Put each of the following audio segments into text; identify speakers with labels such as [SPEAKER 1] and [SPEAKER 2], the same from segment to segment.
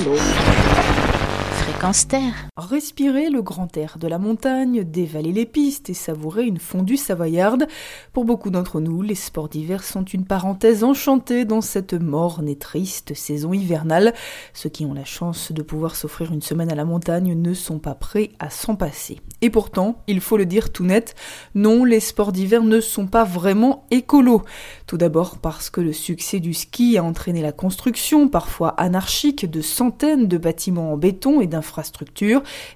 [SPEAKER 1] écolo.
[SPEAKER 2] Respirer le grand air de la montagne, dévaler les pistes et savourer une fondue savoyarde. Pour beaucoup d'entre nous, les sports d'hiver sont une parenthèse enchantée dans cette morne et triste saison hivernale. Ceux qui ont la chance de pouvoir s'offrir une semaine à la montagne ne sont pas prêts à s'en passer. Et pourtant, il faut le dire tout net, non, les sports d'hiver ne sont pas vraiment écolos. Tout d'abord parce que le succès du ski a entraîné la construction, parfois anarchique, de centaines de bâtiments en béton et d'infrastructures,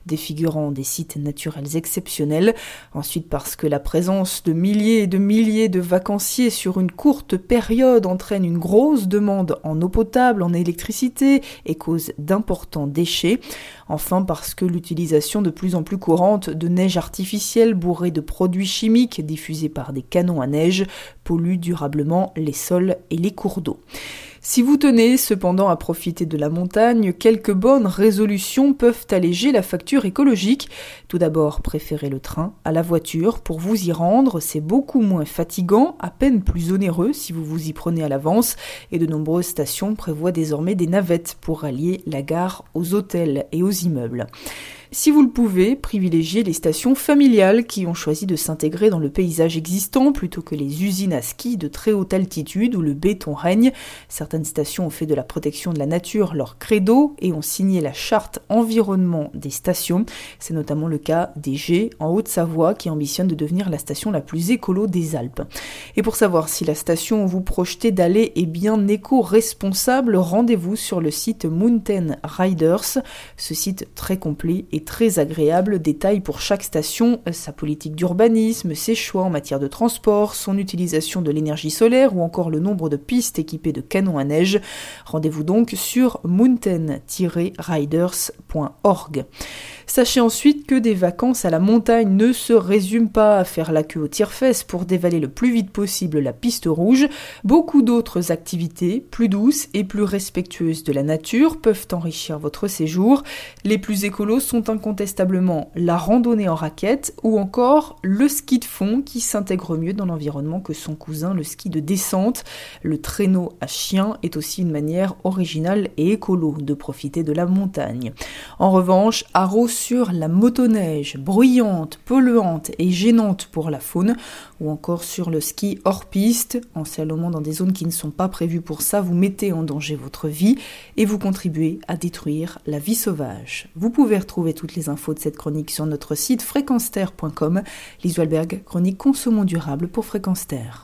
[SPEAKER 2] défigurant des sites naturels exceptionnels. Ensuite parce que la présence de milliers et de milliers de vacanciers sur une courte période entraîne une grosse demande en eau potable, en électricité et cause d'importants déchets. Enfin parce que l'utilisation de plus en plus courante de neige artificielle bourrée de produits chimiques diffusés par des canons à neige pollue durablement les sols et les cours d'eau. Si vous tenez cependant à profiter de la montagne, quelques bonnes résolutions peuvent alléger la facture écologique. Tout d'abord, préférez le train à la voiture pour vous y rendre, c'est beaucoup moins fatigant, à peine plus onéreux si vous vous y prenez à l'avance, et de nombreuses stations prévoient désormais des navettes pour rallier la gare aux hôtels et aux immeubles. Si vous le pouvez, privilégiez les stations familiales qui ont choisi de s'intégrer dans le paysage existant plutôt que les usines à ski de très haute altitude où le béton règne. Certaines stations ont fait de la protection de la nature leur credo et ont signé la charte environnement des stations. C'est notamment le cas des G en Haute-Savoie qui ambitionne de devenir la station la plus écolo des Alpes. Et pour savoir si la station où vous projetez d'aller est bien éco-responsable, rendez-vous sur le site Mountain Riders. Ce site très complet très agréable, détaille pour chaque station euh, sa politique d'urbanisme, ses choix en matière de transport, son utilisation de l'énergie solaire ou encore le nombre de pistes équipées de canons à neige. Rendez-vous donc sur mountain-riders.org. Sachez ensuite que des vacances à la montagne ne se résument pas à faire la queue au tire-fesses pour dévaler le plus vite possible la piste rouge. Beaucoup d'autres activités, plus douces et plus respectueuses de la nature, peuvent enrichir votre séjour. Les plus écolos sont incontestablement la randonnée en raquette ou encore le ski de fond qui s'intègre mieux dans l'environnement que son cousin le ski de descente. Le traîneau à chien est aussi une manière originale et écolo de profiter de la montagne. En revanche, Arros sur la motoneige, bruyante, polluante et gênante pour la faune, ou encore sur le ski hors piste, en salomant dans des zones qui ne sont pas prévues pour ça, vous mettez en danger votre vie et vous contribuez à détruire la vie sauvage. Vous pouvez retrouver toutes les infos de cette chronique sur notre site fréquenceterre.com. Lise chronique consommons durable pour Fréquence Terre.